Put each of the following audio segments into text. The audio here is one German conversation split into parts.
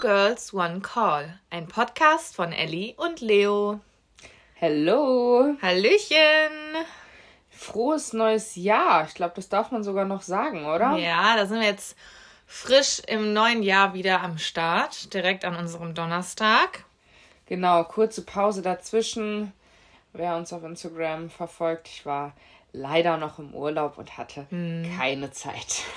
Girls One Call, ein Podcast von Ellie und Leo. Hallo. Hallöchen. Frohes neues Jahr. Ich glaube, das darf man sogar noch sagen, oder? Ja, da sind wir jetzt frisch im neuen Jahr wieder am Start, direkt an unserem Donnerstag. Genau, kurze Pause dazwischen. Wer uns auf Instagram verfolgt, ich war leider noch im Urlaub und hatte hm. keine Zeit.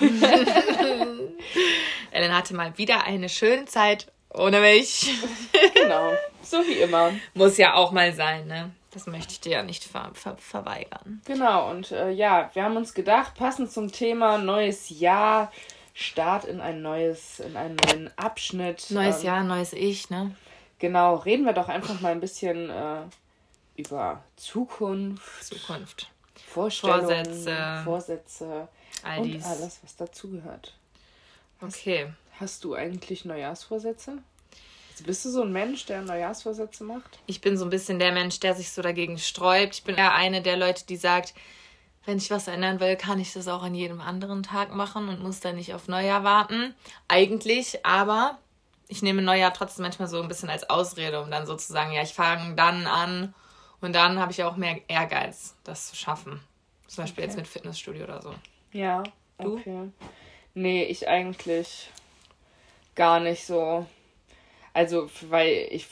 Ellen hatte mal wieder eine schöne Zeit ohne mich. genau, so wie immer. Muss ja auch mal sein, ne? Das möchte ich dir ja nicht ver ver verweigern. Genau, und äh, ja, wir haben uns gedacht, passend zum Thema neues Jahr, Start in ein neues, in einen neuen Abschnitt. Neues ähm, Jahr, neues Ich, ne? Genau, reden wir doch einfach mal ein bisschen äh, über Zukunft. Zukunft. Vorstellungen, Vorsätze. Vorsätze all und dies. alles, was dazugehört. Okay. Hast du eigentlich Neujahrsvorsätze? Also bist du so ein Mensch, der Neujahrsvorsätze macht? Ich bin so ein bisschen der Mensch, der sich so dagegen sträubt. Ich bin eher eine der Leute, die sagt, wenn ich was ändern will, kann ich das auch an jedem anderen Tag machen und muss dann nicht auf Neujahr warten. Eigentlich, aber ich nehme Neujahr trotzdem manchmal so ein bisschen als Ausrede, um dann sozusagen, ja, ich fange dann an und dann habe ich auch mehr Ehrgeiz, das zu schaffen. Zum Beispiel okay. jetzt mit Fitnessstudio oder so. Ja, du? okay. Nee, ich eigentlich gar nicht so. Also, weil ich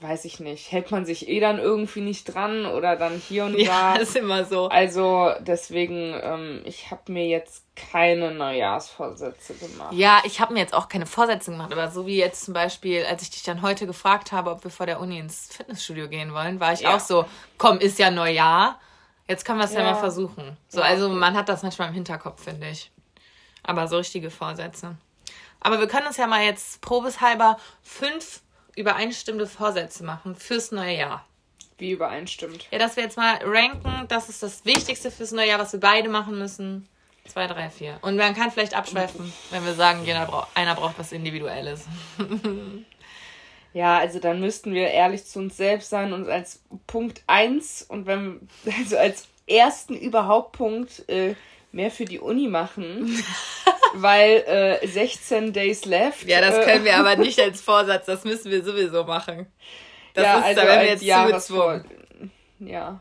weiß ich nicht, hält man sich eh dann irgendwie nicht dran oder dann hier und ja, da. Ja, ist immer so. Also deswegen, ähm, ich habe mir jetzt keine Neujahrsvorsätze gemacht. Ja, ich habe mir jetzt auch keine Vorsätze gemacht, aber so wie jetzt zum Beispiel, als ich dich dann heute gefragt habe, ob wir vor der Uni ins Fitnessstudio gehen wollen, war ich ja. auch so, komm, ist ja Neujahr, jetzt können wir es ja. ja. mal versuchen. So, also man hat das manchmal im Hinterkopf, finde ich. Aber so richtige Vorsätze. Aber wir können uns ja mal jetzt probeshalber fünf übereinstimmende Vorsätze machen fürs neue Jahr. Wie übereinstimmt? Ja, dass wir jetzt mal ranken, das ist das Wichtigste fürs neue Jahr, was wir beide machen müssen. Zwei, drei, vier. Und man kann vielleicht abschweifen, wenn wir sagen, einer braucht was Individuelles. ja, also dann müssten wir ehrlich zu uns selbst sein und als Punkt 1 und wenn, also als ersten überhaupt Punkt äh, mehr für die Uni machen, weil äh, 16 Days left. Ja, das können wir aber nicht als Vorsatz, das müssen wir sowieso machen. Das ja, ist also da, wenn wir jetzt Jahresvor Ja.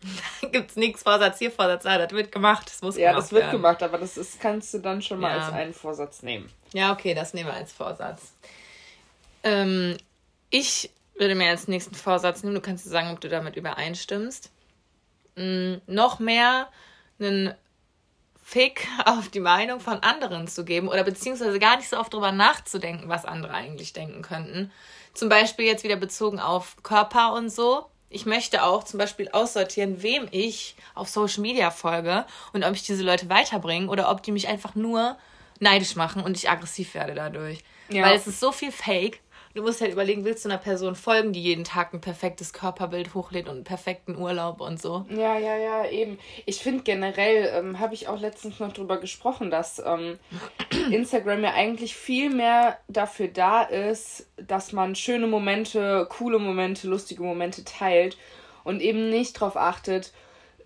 Gibt es nichts Vorsatz hier, Vorsatz da, das wird gemacht, das muss Ja, das wird werden. gemacht, aber das ist, kannst du dann schon mal ja. als einen Vorsatz nehmen. Ja, okay, das nehmen wir als Vorsatz. Ähm, ich würde mir als nächsten Vorsatz nehmen, du kannst sagen, ob du damit übereinstimmst, mm, noch mehr einen Fick auf die Meinung von anderen zu geben oder beziehungsweise gar nicht so oft drüber nachzudenken, was andere eigentlich denken könnten. Zum Beispiel jetzt wieder bezogen auf Körper und so. Ich möchte auch zum Beispiel aussortieren, wem ich auf Social Media folge und ob ich diese Leute weiterbringe oder ob die mich einfach nur neidisch machen und ich aggressiv werde dadurch. Ja. Weil es ist so viel Fake Du musst halt überlegen, willst du einer Person folgen, die jeden Tag ein perfektes Körperbild hochlädt und einen perfekten Urlaub und so? Ja, ja, ja, eben. Ich finde generell, ähm, habe ich auch letztens noch drüber gesprochen, dass ähm, Instagram ja eigentlich viel mehr dafür da ist, dass man schöne Momente, coole Momente, lustige Momente teilt und eben nicht darauf achtet,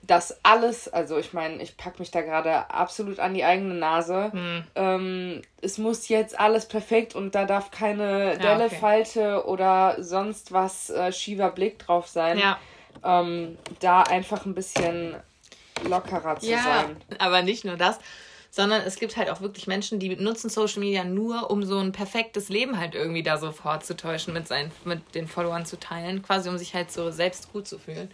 dass alles, also ich meine, ich packe mich da gerade absolut an die eigene Nase. Hm. Ähm, es muss jetzt alles perfekt und da darf keine Delle, okay. Falte oder sonst was äh, schiefer Blick drauf sein. Ja. Ähm, da einfach ein bisschen lockerer zu ja, sein. Aber nicht nur das, sondern es gibt halt auch wirklich Menschen, die nutzen Social Media nur, um so ein perfektes Leben halt irgendwie da so vorzutäuschen, mit, seinen, mit den Followern zu teilen, quasi um sich halt so selbst gut zu fühlen.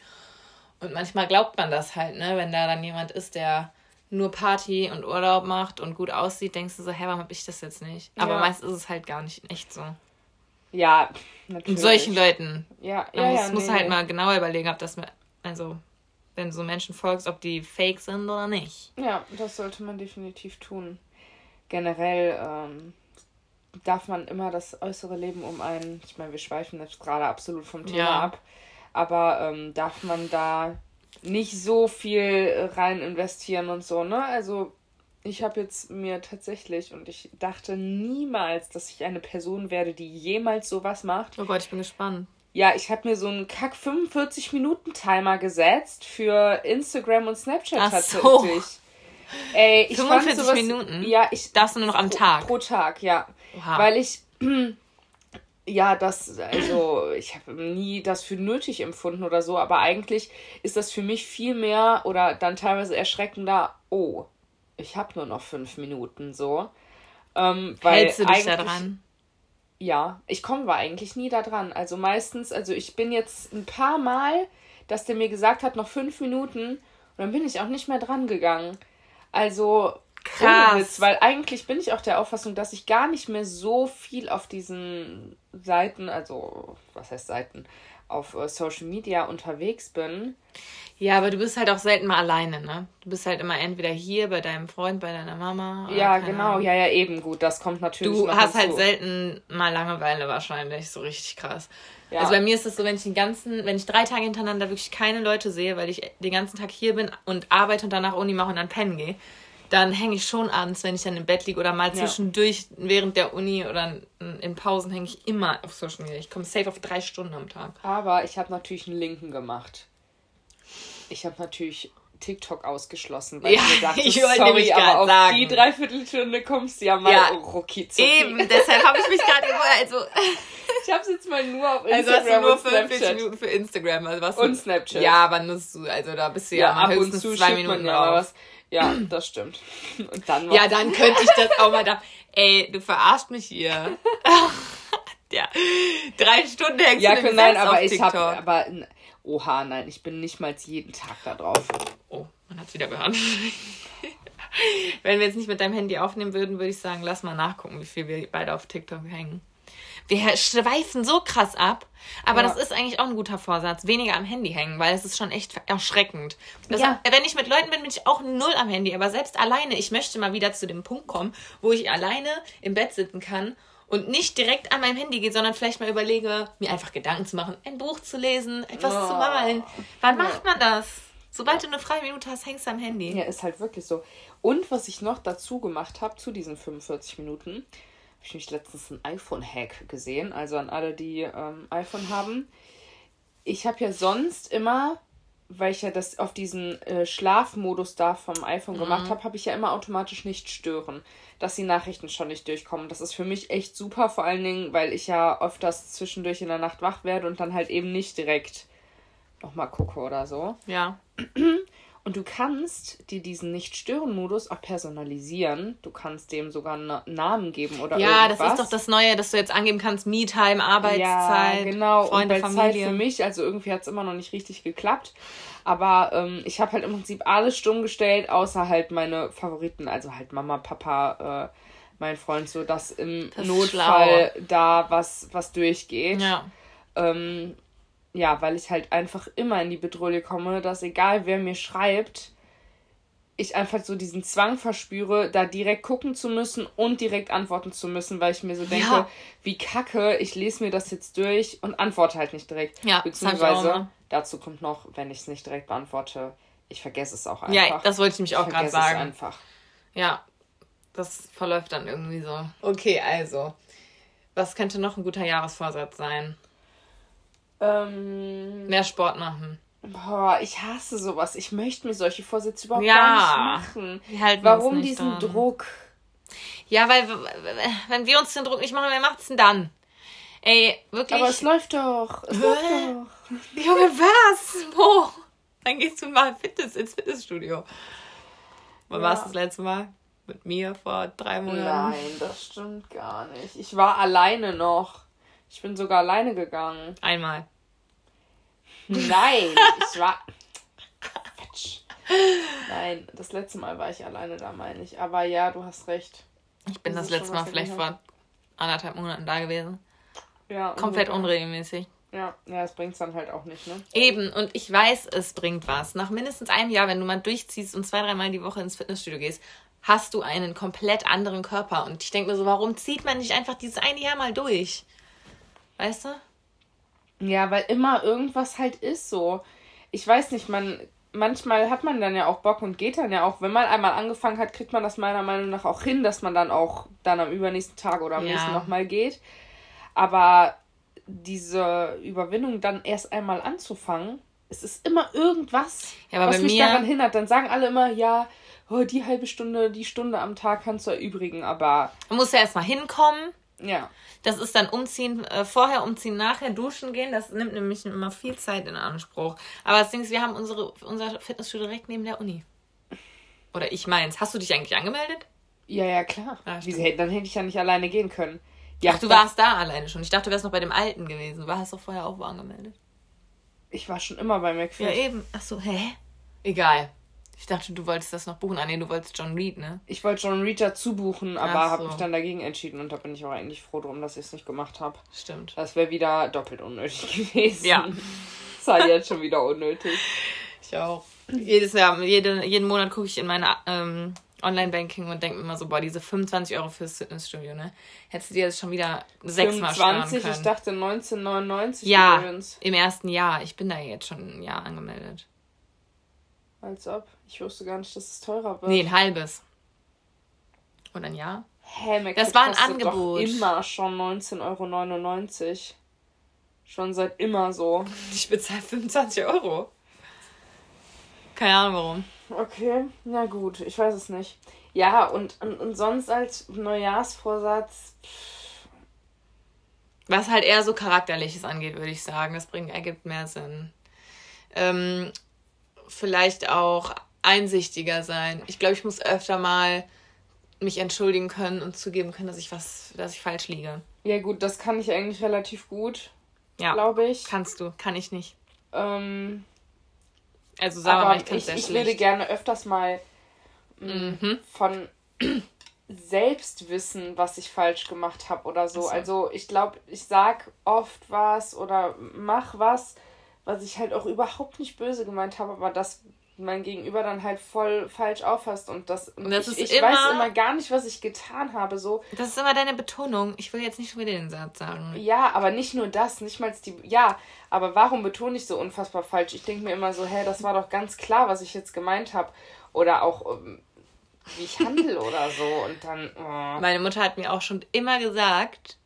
Und manchmal glaubt man das halt, ne? Wenn da dann jemand ist, der nur Party und Urlaub macht und gut aussieht, denkst du so, hä, warum hab ich das jetzt nicht? Aber ja. meist ist es halt gar nicht echt so. Ja, natürlich. Und solchen Leuten. Ja, ja, man muss, ja, muss halt nee. mal genauer überlegen, ob das, also, wenn so Menschen folgst, ob die fake sind oder nicht. Ja, das sollte man definitiv tun. Generell ähm, darf man immer das äußere Leben um einen, ich meine, wir schweifen jetzt gerade absolut vom Thema ja. ab, aber ähm, darf man da nicht so viel rein investieren und so, ne? Also ich habe jetzt mir tatsächlich und ich dachte niemals, dass ich eine Person werde, die jemals sowas macht. Oh Gott, ich bin gespannt. Ja, ich habe mir so einen Kack 45 Minuten Timer gesetzt für Instagram und Snapchat Ach tatsächlich. So. Ey, ich 45 sowas, Minuten? Ja, ich darfst du nur noch am Tag. Pro Tag, ja. Wow. Weil ich ja, das, also ich habe nie das für nötig empfunden oder so, aber eigentlich ist das für mich viel mehr oder dann teilweise erschreckender, oh, ich habe nur noch fünf Minuten so. Ähm, weil Hältst du dich da dran? Ja, ich komme aber eigentlich nie da dran. Also meistens, also ich bin jetzt ein paar Mal, dass der mir gesagt hat, noch fünf Minuten und dann bin ich auch nicht mehr dran gegangen. Also Krass. Witz, weil eigentlich bin ich auch der Auffassung, dass ich gar nicht mehr so viel auf diesen Seiten, also was heißt Seiten, auf äh, Social Media unterwegs bin. Ja, aber du bist halt auch selten mal alleine, ne? Du bist halt immer entweder hier bei deinem Freund, bei deiner Mama. Ja, genau, Ahnung. ja, ja, eben gut. Das kommt natürlich. Du hast halt selten mal Langeweile wahrscheinlich, so richtig krass. Ja. Also bei mir ist es so, wenn ich den ganzen, wenn ich drei Tage hintereinander wirklich keine Leute sehe, weil ich den ganzen Tag hier bin und arbeite und danach Uni mache und dann pennen gehe, dann hänge ich schon abends, wenn ich dann im Bett liege oder mal zwischendurch ja. während der Uni oder in Pausen hänge ich immer auf Social Media. Ich komme safe auf drei Stunden am Tag. Aber ich habe natürlich einen Linken gemacht. Ich habe natürlich TikTok ausgeschlossen, weil ja, ich mir dachte, ich sorry, aber auf sagen. die Dreiviertelstunde kommst du ja mal ja, rucki Eben, deshalb habe ich mich gerade also... ich habe es jetzt mal nur auf Instagram also hast du nur 45 Minuten für Instagram. Also was und Snapchat. Ja, aber nutzt du, also da bist du ja, ja höchstens zwei Minuten drauf. Ja, das stimmt. Und dann ja, dann könnte ich das auch mal da. Ey, du verarscht mich hier. ja, drei Stunden hängst ja, du nein, aber ich habe, aber oha, nein, ich bin nicht mal jeden Tag da drauf. Oh, man hat's wieder gehört. Wenn wir jetzt nicht mit deinem Handy aufnehmen würden, würde ich sagen, lass mal nachgucken, wie viel wir beide auf TikTok hängen. Wir schweifen so krass ab. Aber ja. das ist eigentlich auch ein guter Vorsatz. Weniger am Handy hängen, weil es ist schon echt erschreckend. Das ja. Wenn ich mit Leuten bin, bin ich auch null am Handy. Aber selbst alleine, ich möchte mal wieder zu dem Punkt kommen, wo ich alleine im Bett sitzen kann und nicht direkt an meinem Handy geht, sondern vielleicht mal überlege, mir einfach Gedanken zu machen, ein Buch zu lesen, etwas oh. zu malen. Wann ja. macht man das? Sobald du eine freie Minute hast, hängst du am Handy. Ja, ist halt wirklich so. Und was ich noch dazu gemacht habe, zu diesen 45 Minuten, ich mich letztens ein iPhone-Hack gesehen. Also an alle, die ähm, iPhone haben. Ich habe ja sonst immer, weil ich ja das auf diesen äh, Schlafmodus da vom iPhone mhm. gemacht habe, habe ich ja immer automatisch nicht stören, dass die Nachrichten schon nicht durchkommen. Das ist für mich echt super, vor allen Dingen, weil ich ja öfters zwischendurch in der Nacht wach werde und dann halt eben nicht direkt nochmal gucke oder so. Ja. Und du kannst dir diesen Nicht-Stören-Modus auch personalisieren. Du kannst dem sogar einen Namen geben oder Ja, irgendwas. das ist doch das Neue, dass du jetzt angeben kannst, Me-Time, Arbeitszeit, ja, genau. Freunde, und bei Familie. Zeit für mich, also irgendwie hat es immer noch nicht richtig geklappt. Aber ähm, ich habe halt im Prinzip alles stumm gestellt, außer halt meine Favoriten, also halt Mama, Papa, äh, mein Freund, so dass im das Notfall da was, was durchgeht. Ja. Ähm, ja, weil ich halt einfach immer in die Bedrohung komme, dass egal wer mir schreibt, ich einfach so diesen Zwang verspüre, da direkt gucken zu müssen und direkt antworten zu müssen, weil ich mir so denke, ja. wie kacke, ich lese mir das jetzt durch und antworte halt nicht direkt. Ja, Beziehungsweise dazu kommt noch, wenn ich es nicht direkt beantworte, ich vergesse es auch einfach. Ja, das wollte ich mich auch gerade sagen. Es einfach. Ja, das verläuft dann irgendwie so. Okay, also, was könnte noch ein guter Jahresvorsatz sein? Ähm, Mehr Sport machen. Boah, ich hasse sowas. Ich möchte mir solche Vorsätze überhaupt ja, gar nicht machen. Wir Warum diesen dran. Druck? Ja, weil wenn wir uns den Druck nicht machen, wer macht's denn dann? Ey, wirklich. Aber es läuft doch. Es läuft doch. Junge, was? Wo? Dann gehst du mal Fitness ins Fitnessstudio. Wann ja. warst du das letzte Mal? Mit mir vor drei Monaten? Nein, das stimmt gar nicht. Ich war alleine noch. Ich bin sogar alleine gegangen. Einmal. Nein, ich war. Quatsch. Nein, das letzte Mal war ich alleine da, meine ich. Aber ja, du hast recht. Ich bin das, das letzte Mal vielleicht vor anderthalb Monaten da gewesen. Ja. Komplett unregelmäßig. Ja, ja, das bringt es dann halt auch nicht, ne? Eben, und ich weiß, es bringt was. Nach mindestens einem Jahr, wenn du mal durchziehst und zwei, dreimal die Woche ins Fitnessstudio gehst, hast du einen komplett anderen Körper. Und ich denke mir so, warum zieht man nicht einfach dieses eine Jahr mal durch? Weißt du? Ja, weil immer irgendwas halt ist so. Ich weiß nicht, man manchmal hat man dann ja auch Bock und geht dann ja auch, wenn man einmal angefangen hat, kriegt man das meiner Meinung nach auch hin, dass man dann auch dann am übernächsten Tag oder am ja. nächsten nochmal geht. Aber diese Überwindung dann erst einmal anzufangen, es ist immer irgendwas, ja, was mich daran hindert. Dann sagen alle immer, ja, oh, die halbe Stunde, die Stunde am Tag kannst du erübrigen, aber. Man muss ja erstmal hinkommen Ja. Das ist dann umziehen, äh, vorher umziehen, nachher duschen gehen. Das nimmt nämlich immer viel Zeit in Anspruch. Aber das Ding ist, wir haben unsere, unser Fitnessstudio direkt neben der Uni. Oder ich meins. Hast du dich eigentlich angemeldet? Ja, ja, klar. Ah, Wie, dann hätte ich ja nicht alleine gehen können. Ja, Ach, du warst da alleine schon. Ich dachte, du wärst noch bei dem Alten gewesen. Du warst doch vorher auch wo angemeldet. Ich war schon immer bei McFit. Ja, eben. Ach so, hä? Egal. Ich dachte, du wolltest das noch buchen. Ah, nee, du wolltest John Reed, ne? Ich wollte John Reed dazu buchen, aber Ach habe so. mich dann dagegen entschieden und da bin ich auch eigentlich froh drum, dass ich es nicht gemacht habe. Stimmt. Das wäre wieder doppelt unnötig gewesen. Ja. Das war jetzt schon wieder unnötig. Ich auch. Jedes Jahr, jede, jeden Monat gucke ich in meine ähm, Online-Banking und denke mir immer so, boah, diese 25 Euro fürs Fitnessstudio, ne? Hättest du dir das schon wieder sechsmal sparen 25, können. ich dachte 1999 ja, übrigens. im ersten Jahr. Ich bin da jetzt schon ein Jahr angemeldet. Als ob. Ich wusste gar nicht, dass es teurer wird. Nee, ein halbes. Oder ein Jahr? Hä, McFit Das war ein Angebot. Doch immer schon 19,99 Euro. Schon seit immer so. Ich bezahle 25 Euro. Keine Ahnung warum. Okay, na gut, ich weiß es nicht. Ja, und, und, und sonst als Neujahrsvorsatz. Was halt eher so Charakterliches angeht, würde ich sagen. Das bringt, ergibt mehr Sinn. Ähm, vielleicht auch einsichtiger sein. Ich glaube, ich muss öfter mal mich entschuldigen können und zugeben können, dass ich was, dass ich falsch liege. Ja, gut, das kann ich eigentlich relativ gut, Ja, glaube ich. kannst du, kann ich nicht. Ähm, Also sagen wir mal, ich kann ich, sehr ich würde gerne öfters mal mh, Mhm. von selbst wissen, was ich falsch gemacht habe oder so. So. Also ich glaube, ich sag oft was oder mach was, was ich halt auch überhaupt nicht böse gemeint habe, aber das mein Gegenüber dann halt voll falsch auffasst und das, und Das ich, ist ich weiß immer- immer gar nicht, was ich getan habe. So, Das ist immer deine Betonung. Ich will jetzt nicht schon wieder den Satz sagen. ja, aber nicht nur das, nicht mal die. Ja, aber warum betone ich so unfassbar falsch? Ich denke mir immer so, hä, das war doch ganz klar, was ich jetzt gemeint habe. Oder auch, ähm, wie ich handle oder so. Und dann. Oh. Meine Mutter hat mir auch schon immer gesagt,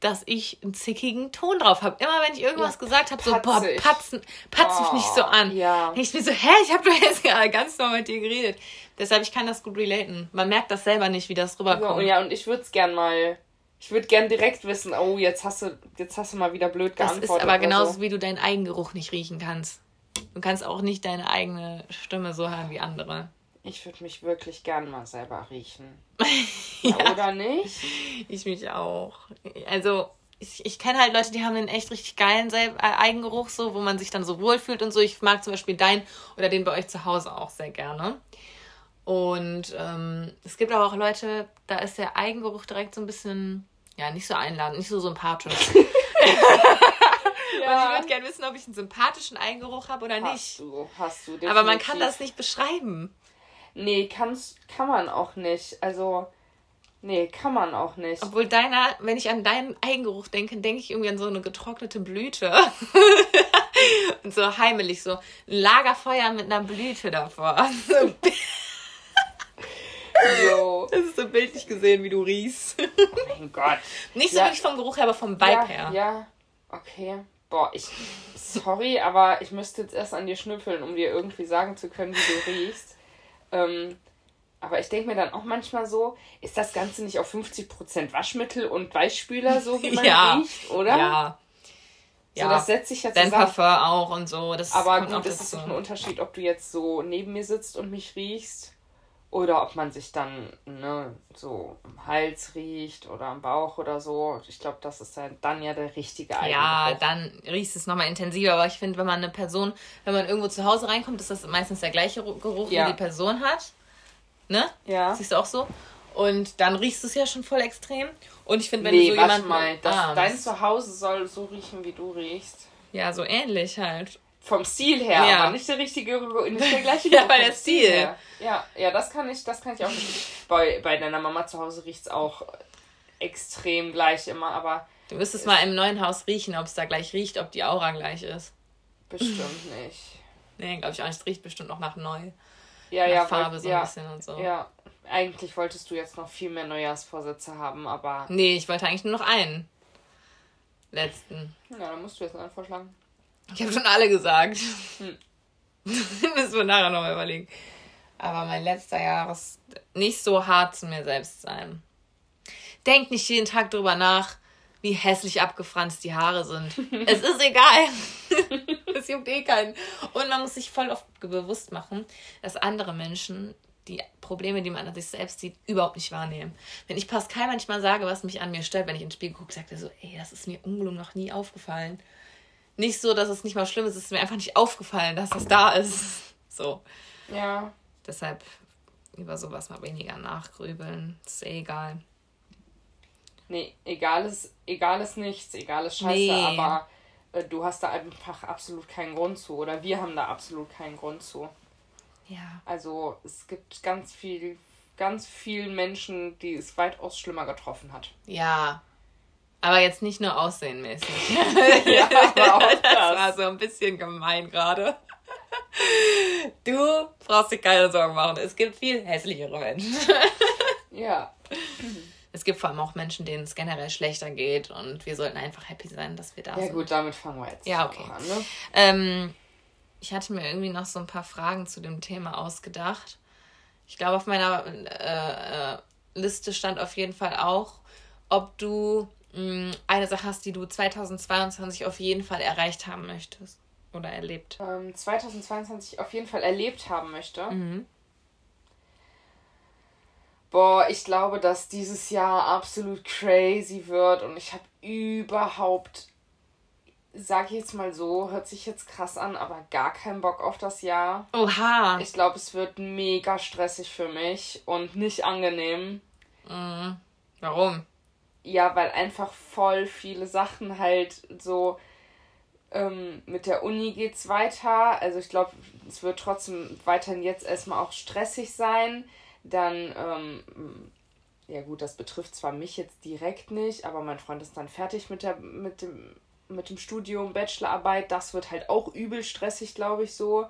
dass ich einen zickigen Ton drauf habe. Immer wenn ich irgendwas Ja, gesagt habe, so, boah, patzen, patz mich nicht so an. Oh, Ja. Ich bin so, hä, ich habe doch jetzt gerade ganz normal mit dir geredet. Deshalb, ich kann das gut relaten. Man merkt das selber nicht, wie das Ja, rüberkommt. und, ja, und ich würde es gern mal. Ich würde gern direkt wissen, oh, jetzt hast du, jetzt hast du mal wieder blöd das geantwortet. ist aber genauso, so. wie du deinen Eigengeruch nicht riechen kannst. Du kannst auch nicht deine eigene Stimme so hören wie andere. Ich würde mich wirklich gern mal selber riechen. ja. Oder nicht? Ich mich auch. Also, ich, ich kenne halt Leute, die haben einen echt richtig geilen Sel- äh, Eigengeruch, so, wo man sich dann so wohlfühlt und so. Ich mag zum Beispiel deinen oder den bei euch zu Hause auch sehr gerne. Und ähm, es gibt aber auch Leute, da ist der Eigengeruch direkt so ein bisschen, ja, nicht so einladend, nicht so sympathisch. Und ich würde gerne wissen, ob ich einen sympathischen Eigengeruch habe oder Hast nicht. du, hast du. Aber man definitiv. kann das nicht beschreiben. Nee, kann's, kann man auch nicht. Also, nee, kann man auch nicht. Obwohl deiner, wenn ich an deinen Eigengeruch denke, denke ich irgendwie an so eine getrocknete Blüte. Und so heimelig, so ein Lagerfeuer mit einer Blüte davor. So. Das ist so bildlich gesehen, wie du riechst. mein Gott. Nicht so Ja. wirklich vom Geruch her, aber vom Vibe ja, her. Ja, okay. Boah, ich. Sorry, aber ich müsste jetzt erst an dir schnüffeln, um dir irgendwie sagen zu können, wie du riechst. Ähm, aber ich denke mir dann auch manchmal so, ist das Ganze nicht auf 50% Waschmittel und Weichspüler so, wie man Ja. riecht, oder? Ja. So, Ja. das setzt sich ja zusammen. Parfum auch und so. Das Aber gut, es ist doch ein Unterschied, ob du jetzt so neben mir sitzt und mich riechst oder ob man sich dann ne, so am Hals riecht oder am Bauch oder so. Ich glaube, das ist dann, dann ja der richtige Ja, Eigengeruch. dann riechst du es nochmal intensiver. Aber ich finde, wenn man eine Person, wenn man irgendwo zu Hause reinkommt, ist das meistens der gleiche Ru- Geruch, Ja. wie die Person hat. Ne? Ja. Siehst du auch so? Und dann riechst du es ja schon voll extrem. Und ich finde, wenn nee, du so jemanden mal, das, umarmst- dein Zuhause soll so riechen, wie du riechst. Ja, so ähnlich halt. Vom Stil her, Ja. aber nicht der richtige, nicht der gleiche Ja, vom der Stil. her. Ja, ja, das kann ich, das kann ich auch nicht. Bei, bei deiner Mama zu Hause riecht es auch extrem gleich immer, aber Du müsstest mal im neuen Haus riechen, ob es da gleich riecht, ob die Aura gleich ist. bestimmt nicht. Nee, glaube ich auch nicht. Es riecht bestimmt noch nach neu. Ja, nach ja, Farbe wollt- so ja, ein bisschen und so. Ja, eigentlich wolltest du jetzt noch viel mehr Neujahrsvorsätze haben, aber Nee, ich wollte eigentlich nur noch einen. Letzten. ja, dann musst du jetzt einen vorschlagen. Ich habe schon alle gesagt. Hm. Müssen wir nachher nochmal überlegen. Aber mein letzter Jahr ist nicht so hart zu mir selbst sein. Denk nicht jeden Tag drüber nach, wie hässlich abgefranst die Haare sind. es ist egal. es juckt eh keinen. Und man muss sich voll oft bewusst machen, dass andere Menschen die Probleme, die man an sich selbst sieht, überhaupt nicht wahrnehmen. Wenn ich Pascal manchmal sage, was mich an mir stört, wenn ich in den Spiegel gucke, sagt er so, ey, das ist mir ungelungen noch nie aufgefallen. Nicht so, dass es nicht mal schlimm ist, es ist mir einfach nicht aufgefallen, dass das da ist. So. Ja. Deshalb über sowas mal weniger nachgrübeln. Ist eh egal. Nee, egal ist, egal ist nichts, egal ist scheiße, nee. aber äh, du hast da einfach absolut keinen Grund zu. Oder wir haben da absolut keinen Grund zu. Ja. Also es gibt ganz viel, ganz viele Menschen, die es weitaus schlimmer getroffen hat. Ja. Aber jetzt nicht nur aussehenmäßig. ja, aber auch das. das war so ein bisschen gemein gerade. Du brauchst dir keine Sorgen machen. Es gibt viel hässlichere Menschen. ja. Es gibt vor allem auch Menschen, denen es generell schlechter geht und wir sollten einfach happy sein, dass wir da ja, sind. Ja gut, damit fangen wir jetzt ja, okay. an. Ne? Ähm, ich hatte mir irgendwie noch so ein paar Fragen zu dem Thema ausgedacht. Ich glaube, auf meiner äh, äh Liste stand auf jeden Fall auch, ob du mh, mm, eine Sache hast, die du 2022 auf jeden Fall erreicht haben möchtest oder erlebt. Ähm, 2022 auf jeden Fall erlebt haben möchte. Mhm. Boah, ich glaube, dass dieses Jahr absolut crazy wird und ich habe überhaupt sag ich jetzt mal so, hört sich jetzt krass an, aber gar keinen Bock auf das Jahr. Oha. Ich glaube, es wird mega stressig für mich und nicht angenehm. Mhm. Warum? Ja, weil einfach voll viele Sachen halt so ähm, mit der Uni geht's weiter. Also ich glaube, es wird trotzdem weiterhin jetzt erstmal auch stressig sein. Dann, ähm, ja gut, das betrifft zwar mich jetzt direkt nicht, aber mein Freund ist dann fertig mit der, mit dem mit dem Studium, Bachelorarbeit, das wird halt auch übel stressig, glaube ich, so.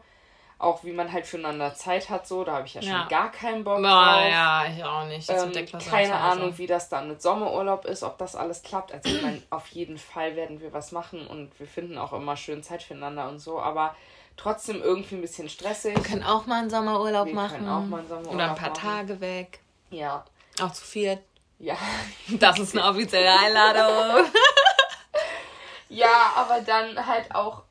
Auch wie man halt füreinander Zeit hat, so, da habe ich ja schon ja. gar keinen Bock drauf. Ja, ich auch nicht. Ähm, keine Ahnung, wie das dann mit Sommerurlaub ist, ob das alles klappt. Also ich meine, auf jeden Fall werden wir was machen und wir finden auch immer schön Zeit füreinander und so, aber trotzdem irgendwie ein bisschen stressig. Wir können auch mal einen Sommerurlaub wir machen. Können auch mal einen Sommerurlaub Oder ein paar machen. Tage weg. Ja. Auch zu viert. Ja. Das ist eine offizielle Einladung. Ja, aber dann halt auch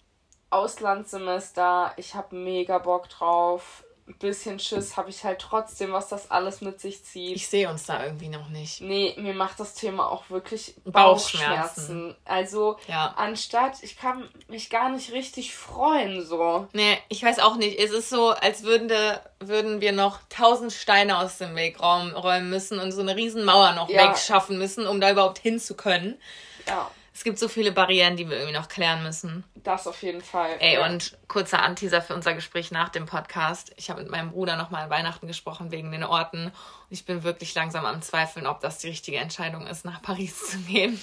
Auslandssemester. Ich habe mega Bock drauf. Ein bisschen Schiss habe ich halt trotzdem, was das alles mit sich zieht. Ich sehe uns da irgendwie noch nicht. Nee, mir macht das Thema auch wirklich Bauchschmerzen. Bauchschmerzen. Also, ja. anstatt, ich kann mich gar nicht richtig freuen, so. Nee, ich weiß auch nicht. Es ist so, als würden, de, würden wir noch tausend Steine aus dem Weg räumen müssen und so eine riesen Mauer noch ja. wegschaffen müssen, um da überhaupt hin zu können. Ja. Es gibt so viele Barrieren, die wir irgendwie noch klären müssen. Das auf jeden Fall. Ey, ja. und kurzer Anteaser für unser Gespräch nach dem Podcast. Ich habe mit meinem Bruder nochmal an Weihnachten gesprochen wegen den Orten. Und ich bin wirklich langsam am Zweifeln, ob das die richtige Entscheidung ist, nach Paris zu gehen.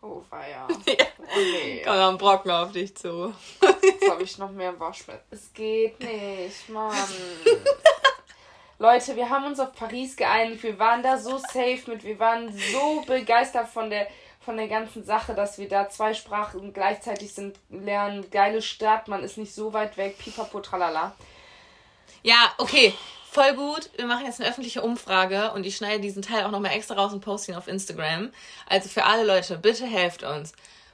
Oh, war ja. Oh, nee. Komm ein Brocken auf dich zu. Jetzt habe ich noch mehr Waschmittel. Es geht nicht, Mann. Leute, wir haben uns auf Paris geeinigt. Wir waren da so safe mit. Wir waren so begeistert von der von der ganzen Sache, dass wir da zwei Sprachen gleichzeitig sind, lernen, geile Stadt, man ist nicht so weit weg, pipapo, tralala. Ja, okay, voll gut. Wir machen jetzt eine öffentliche Umfrage und ich schneide diesen Teil auch nochmal extra raus und poste ihn auf Instagram. Also für alle Leute, bitte helft uns.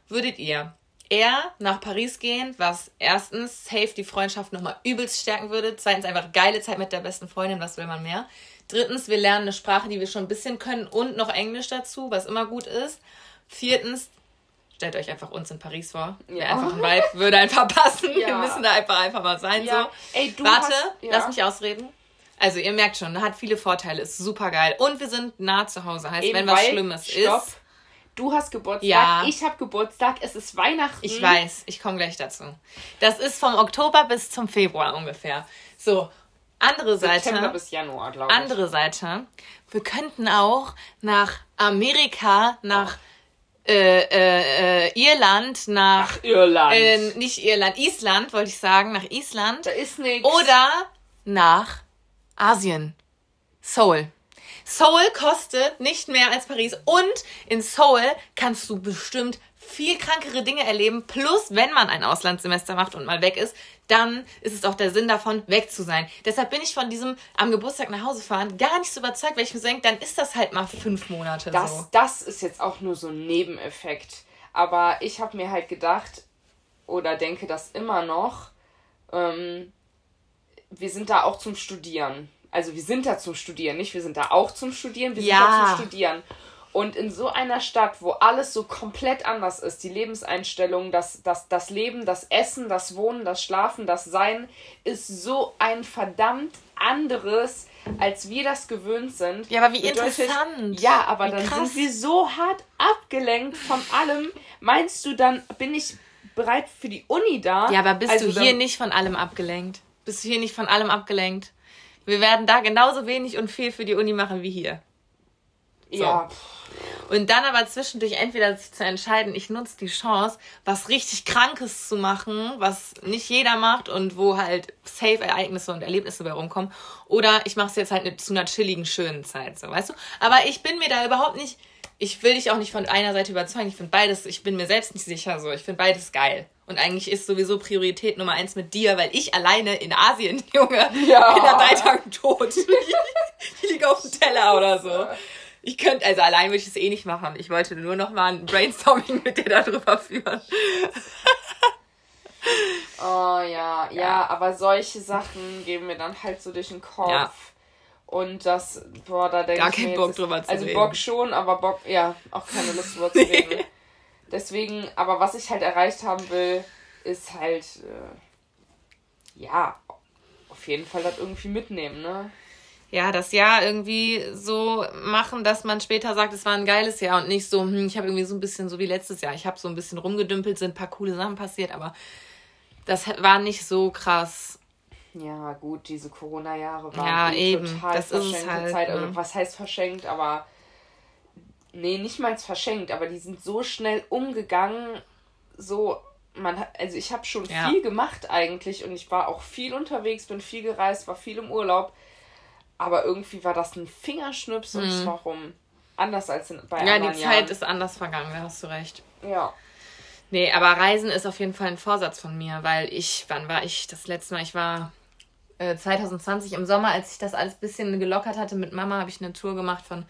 Würdet ihr eher nach Paris gehen, was erstens safe die Freundschaft nochmal übelst stärken würde, zweitens einfach geile Zeit mit der besten Freundin, was will man mehr? Drittens, wir lernen eine Sprache, die wir schon ein bisschen können und noch Englisch dazu, was immer gut ist. Viertens, stellt euch einfach uns in Paris vor. Ja. einfach ein Vibe, würde einfach passen. Ja. Wir müssen da einfach einfach mal sein. Ja. So. Ey, du Warte, hast, lass mich ausreden. Also ihr merkt schon, hat viele Vorteile, ist super geil. Und wir sind nah zu Hause. Heißt, Eben wenn was Schlimmes stopp. ist. Du hast Geburtstag, ja. ich habe Geburtstag, es ist Weihnachten. Ich weiß, ich komme gleich dazu. Das ist vom Oktober bis zum Februar ungefähr. So, andere Seite. September bis Januar, glaube ich. Andere Seite. Wir könnten auch nach Amerika, nach oh äh, äh, äh, Irland nach. Ach, Irland. Äh, nicht Irland, Island, wollte ich sagen, nach Island. Da ist nichts. Oder nach Asien. Seoul. Seoul kostet nicht mehr als Paris und in Seoul kannst du bestimmt viel krankere Dinge erleben. Plus, wenn man ein Auslandssemester macht und mal weg ist, dann ist es auch der Sinn davon, weg zu sein. Deshalb bin ich von diesem am Geburtstag nach Hause fahren gar nicht so überzeugt, weil ich mir denke, dann ist das halt mal fünf Monate das, so. Das ist jetzt auch nur so ein Nebeneffekt. Aber ich habe mir halt gedacht oder denke das immer noch, ähm, wir sind da auch zum Studieren. Also wir sind da zum Studieren, nicht wir sind da auch zum Studieren, wir ja. sind da zum Studieren. Und in so einer Stadt, wo alles so komplett anders ist, die Lebenseinstellung, das, das, das Leben, das Essen, das Wohnen, das Schlafen, das Sein, ist so ein verdammt anderes, als wir das gewöhnt sind. Ja, aber wie Bedeutet, interessant. Ja, aber wie dann krass. sind wir so hart abgelenkt von allem. Meinst du, dann bin ich bereit für die Uni da? Ja, aber bist also du hier nicht von allem abgelenkt? Bist du hier nicht von allem abgelenkt? Wir werden da genauso wenig und viel für die Uni machen wie hier. So. Ja. Und dann aber zwischendurch entweder sich zu entscheiden, ich nutze die Chance, was richtig Krankes zu machen, was nicht jeder macht und wo halt safe Ereignisse und Erlebnisse bei rumkommen. Oder ich mache es jetzt halt zu einer chilligen, schönen Zeit, so, weißt du? Aber ich bin mir da überhaupt nicht, ich will dich auch nicht von einer Seite überzeugen. Ich finde beides, ich bin mir selbst nicht sicher, so. Ich finde beides geil. Und eigentlich ist sowieso Priorität Nummer eins mit dir, weil ich alleine in Asien, Junge, ja. bin nach drei Tagen tot. ich liege auf dem Teller oder so. Ich könnte, also allein würde ich es eh nicht machen. Ich wollte nur noch mal ein Brainstorming mit dir darüber führen. oh ja, ja, ja, aber solche Sachen geben mir dann halt so durch den Kopf. Ja. Und das, boah, da denke ich. Gar keinen Bock drüber zu also reden. Also Bock schon, aber Bock, ja, auch keine Lust drüber zu reden. Deswegen, aber was ich halt erreicht haben will, ist halt, äh, ja, auf jeden Fall das irgendwie mitnehmen, ne? Ja, das Jahr irgendwie so machen, dass man später sagt, es war ein geiles Jahr und nicht so, hm, ich habe irgendwie so ein bisschen so wie letztes Jahr. Ich habe so ein bisschen rumgedümpelt, sind ein paar coole Sachen passiert, aber das war nicht so krass. Ja, gut, diese Corona-Jahre waren ja, eh eben. total das verschenkte ist halt, Zeit. Also, ne? was heißt verschenkt, aber nee, nicht mal verschenkt, aber die sind so schnell umgegangen, so man also ich habe schon ja. viel gemacht eigentlich und ich war auch viel unterwegs, bin viel gereist, war viel im Urlaub aber irgendwie war das ein Fingerschnips und es mhm. war rum. Anders als in, bei Ja, die Zeit Jahren. ist anders vergangen, da hast du recht. Ja. Nee, aber Reisen ist auf jeden Fall ein Vorsatz von mir, weil ich, wann war ich das letzte Mal? Ich war äh, 2020 im Sommer, als ich das alles ein bisschen gelockert hatte mit Mama, habe ich eine Tour gemacht von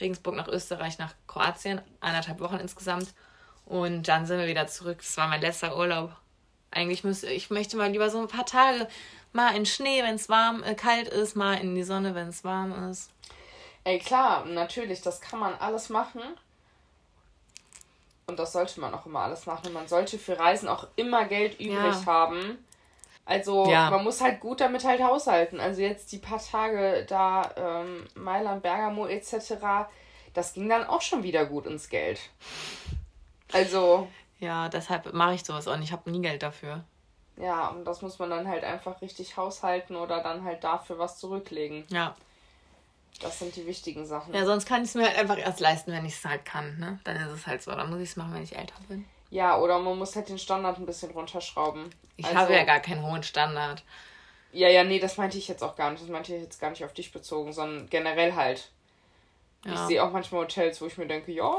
Regensburg nach Österreich, nach Kroatien, eineinhalb Wochen insgesamt. Und dann sind wir wieder zurück. Das war mein letzter Urlaub. Eigentlich müsste ich möchte mal lieber so ein paar Tage Mal in Schnee, wenn es warm, äh, kalt ist, mal in die Sonne, wenn es warm ist. Ey, klar, natürlich, das kann man alles machen. Und das sollte man auch immer alles machen. Man sollte für Reisen auch immer Geld übrig ja. haben. Also ja. man muss halt gut damit halt haushalten. Also jetzt die paar Tage da ähm, Mailand, Bergamo etc., das ging dann auch schon wieder gut ins Geld. Also. Ja, deshalb mache ich sowas auch nicht. Ich habe nie Geld dafür. Ja, und das muss man dann halt einfach richtig haushalten oder dann halt dafür was zurücklegen. Ja. Das sind die wichtigen Sachen. Ja, sonst kann ich es mir halt einfach erst leisten, wenn ich es halt kann, ne? Dann ist es halt so. Dann muss ich es machen, wenn ich älter bin. Ja, oder man muss halt den Standard ein bisschen runterschrauben. Ich also, habe ja gar keinen hohen Standard. Ja, ja, nee, das meinte ich jetzt auch gar nicht. Das meinte ich jetzt gar nicht auf dich bezogen, sondern generell halt. Ja. Ich sehe auch manchmal Hotels, wo ich mir denke, ja,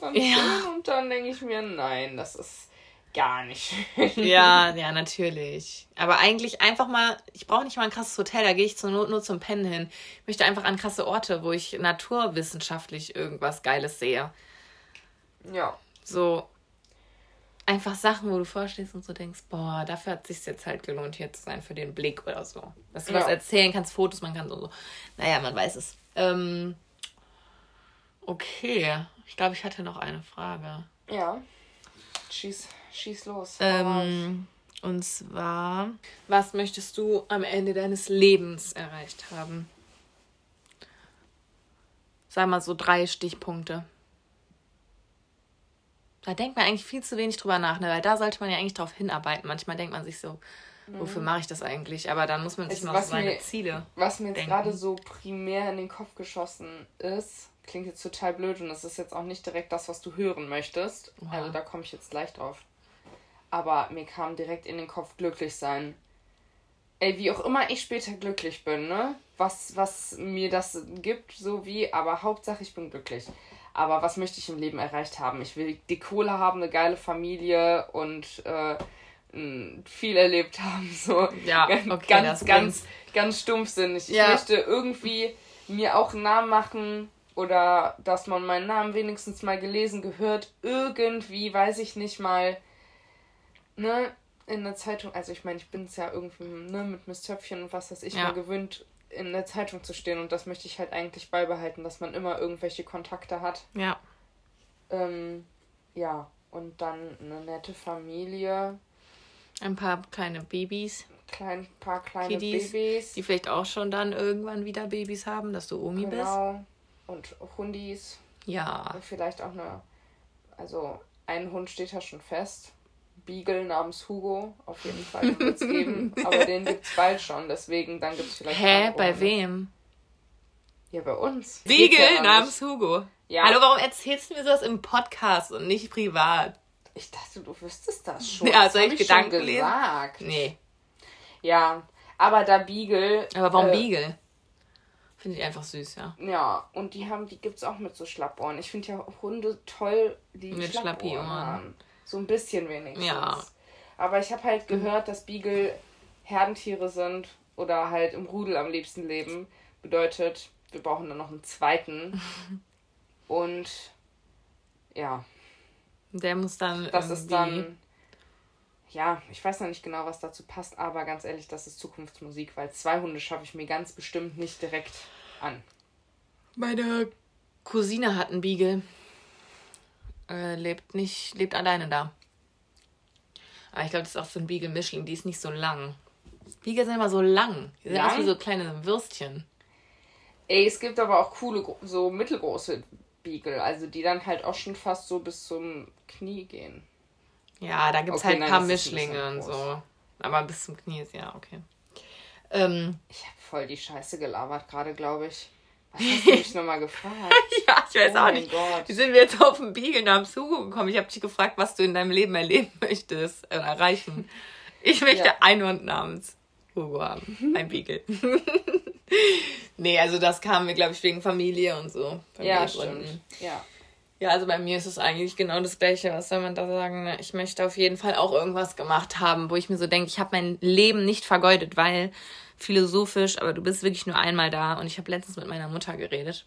dann ja. schön. Und dann denke ich mir, nein, das ist gar nicht schön. Ja, ja, natürlich. Aber eigentlich einfach mal, ich brauche nicht mal ein krasses Hotel, da gehe ich zur Not nur zum Pennen hin. Ich möchte einfach an krasse Orte, wo ich naturwissenschaftlich irgendwas Geiles sehe. Ja. So einfach Sachen, wo du vorstehst und so denkst, boah, dafür hat es sich jetzt halt gelohnt, hier zu sein, für den Blick oder so. Dass du ja. was erzählen kannst, Fotos man kann so, so. Naja, man weiß es. Ähm, okay. Ich glaube, ich hatte noch eine Frage. Ja. Schieß. Schieß los. Ähm, und zwar, was möchtest du am Ende deines Lebens erreicht haben? Sag mal so drei Stichpunkte. Da denkt man eigentlich viel zu wenig drüber nach, ne? weil da sollte man ja eigentlich drauf hinarbeiten. Manchmal denkt man sich so, wofür mhm. mache ich das eigentlich? Aber dann muss man sich also, mal seine mir, Ziele. Was mir jetzt gerade so primär in den Kopf geschossen ist, klingt jetzt total blöd und das ist jetzt auch nicht direkt das, was du hören möchtest. Wow. Also da komme ich jetzt gleich drauf aber mir kam direkt in den Kopf glücklich sein. Ey, wie auch immer ich später glücklich bin, ne? was, was mir das gibt, so wie, aber Hauptsache ich bin glücklich. Aber was möchte ich im Leben erreicht haben? Ich will die Kohle haben, eine geile Familie und äh, viel erlebt haben. So ja, okay, ganz, ganz, ganz stumpfsinnig. Ich ja. möchte irgendwie mir auch einen Namen machen oder dass man meinen Namen wenigstens mal gelesen gehört. Irgendwie, weiß ich nicht mal, ne, in der Zeitung. Also ich meine, ich bin es ja irgendwie ne, mit Miss Töpfchen und was weiß ich ja. mal gewöhnt, in der Zeitung zu stehen und das möchte ich halt eigentlich beibehalten, dass man immer irgendwelche Kontakte hat. Ja. Ähm, ja, und dann eine nette Familie. Ein paar kleine Babys. Klein, paar kleine Kiddies, Babys. Die vielleicht auch schon dann irgendwann wieder Babys haben, dass du Omi genau. bist. Genau. Und Hundis. Ja. Und vielleicht auch eine. Also, ein Hund steht ja schon fest. Beagle namens Hugo auf jeden Fall wird es geben. aber den gibt es bald schon, deswegen dann gibt es vielleicht. Hä, bei wem? Ja, bei uns. Beagle ja namens Hugo. Ja. Hallo, warum erzählst du mir sowas im Podcast und nicht privat? Ich dachte, du wüsstest das schon. Ja, soll ich, ich Gedanken gesagt. Nee. Ja, aber da Beagle. Aber warum äh, Beagle? Finde ich einfach süß, ja. Ja, und die haben, die gibt's auch mit so Schlappohren. Ich finde ja Hunde toll, die mit Schlappohren haben. So ein bisschen wenigstens. Ja. Aber ich habe halt gehört, dass Beagle Herdentiere sind oder halt im Rudel am liebsten leben. Bedeutet, wir brauchen dann noch einen zweiten. Und ja. Der muss dann. Das ist dann. Ja, ich weiß noch nicht genau, was dazu passt, aber ganz ehrlich, das ist Zukunftsmusik, weil zwei Hunde schaffe ich mir ganz bestimmt nicht direkt an. Meine Cousine hat einen Beagle äh, lebt nicht, lebt alleine da. Aber ich glaube, das ist auch so ein Beagle-Mischling, die ist nicht so lang. Beagle sind immer so lang. Die sind lang? wie so kleine Würstchen. Ey, es gibt aber auch coole, so mittelgroße Beagle, also die dann halt auch schon fast so bis zum Knie gehen. Ja, da gibt es okay, halt ein paar Mischlinge ein und so. Aber bis zum Knie ist ja okay. Ähm, ich habe voll die Scheiße gelabert gerade, glaube ich. Was hast du mich nochmal gefragt? ja, ich weiß oh auch nicht. Gott. Wie sind wir jetzt auf den Beagle namens Hugo gekommen? Ich habe dich gefragt, was du in deinem Leben erleben möchtest, äh, erreichen. Ich möchte ja. einen Hund namens Hugo haben. Ein Beagle. nee, also das kam mir, glaube ich, wegen Familie und so. Ja, stimmt. Ja. Ja, also bei mir ist es eigentlich genau das Gleiche. Was soll man da sagen? Ne? Ich möchte auf jeden Fall auch irgendwas gemacht haben, wo ich mir so denke, ich habe mein Leben nicht vergeudet, weil philosophisch, aber du bist wirklich nur einmal da. Und ich habe letztens mit meiner Mutter geredet.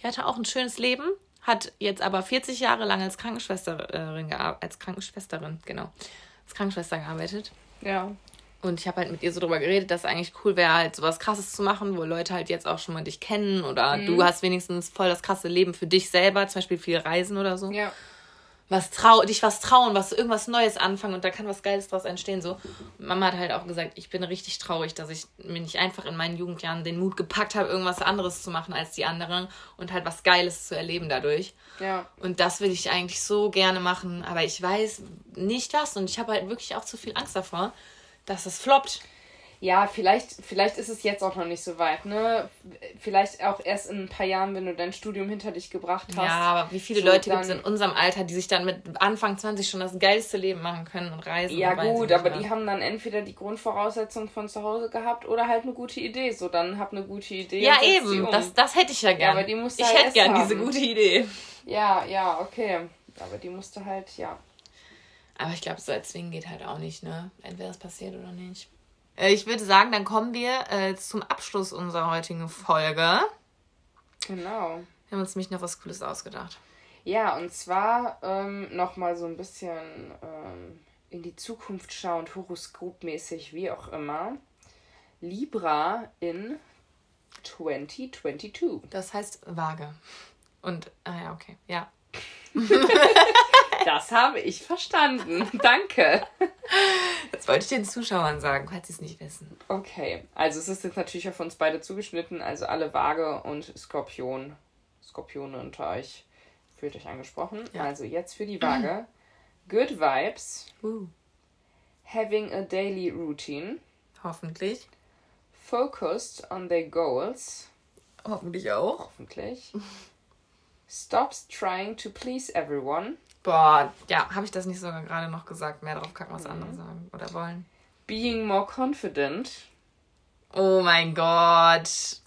Die hatte auch ein schönes Leben, hat jetzt aber 40 Jahre lang als Krankenschwesterin als Krankenschwesterin, genau, als Krankenschwester gearbeitet. Ja. Und ich habe halt mit ihr so drüber geredet, dass es eigentlich cool wäre, halt sowas krasses zu machen, wo Leute halt jetzt auch schon mal dich kennen oder mhm. du hast wenigstens voll das krasse Leben für dich selber, zum Beispiel viel Reisen oder so. Ja was trau dich was trauen, was irgendwas Neues anfangen und da kann was Geiles draus entstehen. So, Mama hat halt auch gesagt, ich bin richtig traurig, dass ich mir nicht einfach in meinen Jugendjahren den Mut gepackt habe, irgendwas anderes zu machen als die anderen und halt was Geiles zu erleben dadurch. Ja. Und das will ich eigentlich so gerne machen, aber ich weiß nicht was und ich habe halt wirklich auch zu viel Angst davor, dass es floppt ja, vielleicht, vielleicht ist es jetzt auch noch nicht so weit, ne? Vielleicht auch erst in ein paar Jahren, wenn du dein Studium hinter dich gebracht hast. Ja, aber wie viele so Leute gibt es in unserem Alter, die sich dann mit Anfang 20 schon das geilste Leben machen können und reisen? Ja, und gut, aber die haben dann entweder die Grundvoraussetzungen von zu Hause gehabt oder halt eine gute Idee. So, dann hab eine gute Idee. Ja, eben, um. das, das hätte ich ja gerne. Ja, aber die musst ich halt hätte gerne diese gute Idee. Ja, ja, okay. Aber die musste halt, ja. Aber ich glaube, so erzwingen geht halt auch nicht, ne? Entweder es passiert oder nicht. Äh, ich würde sagen, dann kommen wir äh, zum Abschluss unserer heutigen Folge. Genau. Wir haben uns nämlich noch was Cooles ausgedacht. Ja, und zwar ähm, nochmal so ein bisschen ähm, in die Zukunft schauend, horoskopmäßig, wie auch immer. Libra in 2022. Das heißt vage. Und, ah ja, okay, ja. Das habe ich verstanden. Danke. Das wollte ich den Zuschauern sagen, falls sie es nicht wissen. Okay, also es ist jetzt natürlich auf uns beide zugeschnitten, also alle Waage und Skorpion, Skorpione unter euch fühlt euch angesprochen. Ja. Also jetzt für die Waage. Good Vibes. Uh. Having a daily routine. Hoffentlich. Focused on their goals. Hoffentlich auch. Hoffentlich. Stops trying to please everyone. Boah, ja, habe ich das nicht sogar gerade noch gesagt? Mehr drauf kacken, was mhm. andere sagen oder wollen. Being more confident. Oh mein Gott.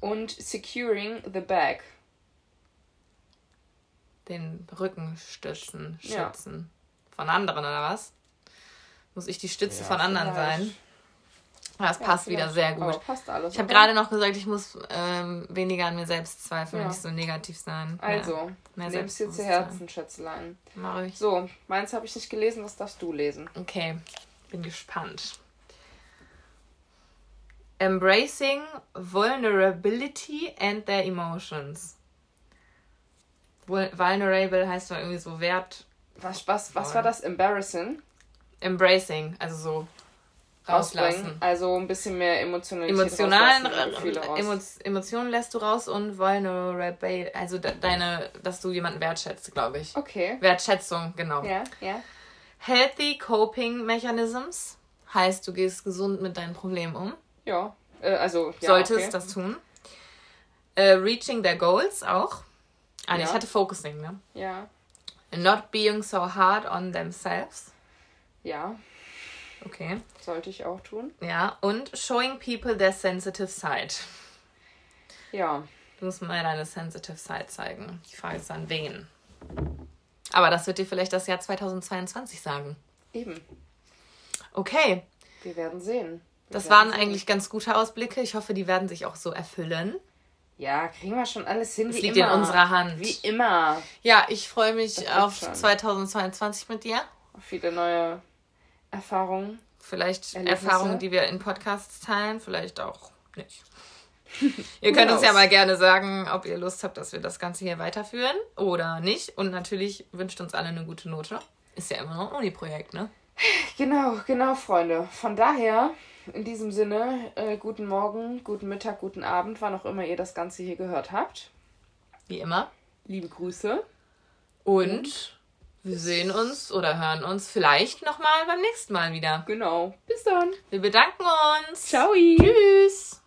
Und securing the bag. Den Rücken stützen, Ja. schützen. Von anderen, oder was? Muss ich die Stütze Ja, von anderen vielleicht. sein? Das Ja, passt wieder sehr gut. Aber passt alles. Ich habe gerade noch gesagt, ich muss ähm, weniger an mir selbst zweifeln, Ja. nicht so negativ sein. Also, mehr nimm's dir zu. Herzen, Schätzelein. Mach ich. So, meins habe ich nicht gelesen, das darfst du lesen. Okay, bin gespannt. Embracing vulnerability and their emotions. Vul- Vulnerable heißt doch irgendwie so Wert. Was, was, was war das? Embarrassing? Embracing, also so. Rauslassen. Also ein bisschen mehr Emotionalität Emotionalen raus. Emo Emotionen lässt du raus und vulnerable, also de deine, dass du jemanden wertschätzt, glaube ich. Okay. Wertschätzung, genau. Ja, ja. Healthy Coping Mechanisms heißt, du gehst gesund mit deinen Problemen um. Ja. Äh, also, ja, Solltest okay. das tun. Äh, reaching their goals auch. Ah, Ja. ich hatte Focusing, ne? Ja. Not being so hard on themselves. Ja. Okay. Sollte ich auch tun. Ja. Und showing people their sensitive side. Ja. Du musst mal deine sensitive side zeigen. Die Frage ist an wen. Aber das wird dir vielleicht das Jahr 2022 sagen. Eben. Okay. Wir werden sehen. Wir Das werden waren sehen. eigentlich ganz gute Ausblicke. Ich hoffe, die werden sich auch so erfüllen. Ja, kriegen wir schon alles hin. Wie liegt immer. in unserer Hand. Wie immer. Ja, ich freue mich Das auf schon. 2022 mit dir. Viele neue Erfahrungen. Vielleicht Erlebnisse. Erfahrungen, die wir in Podcasts teilen, vielleicht auch nicht. ihr könnt uns ja mal gerne sagen, ob ihr Lust habt, dass wir das Ganze hier weiterführen oder nicht. Und natürlich wünscht uns alle eine gute Note. Ist ja immer noch ein Uni-Projekt, ne? Genau, genau, Freunde. Von daher, in diesem Sinne, äh, guten Morgen, guten Mittag, guten Abend, wann auch immer ihr das Ganze hier gehört habt. Wie immer. Liebe Grüße. Und wir sehen uns oder hören uns vielleicht nochmal beim nächsten Mal wieder. Genau. Bis dann. Wir bedanken uns. Ciao. Tschüss.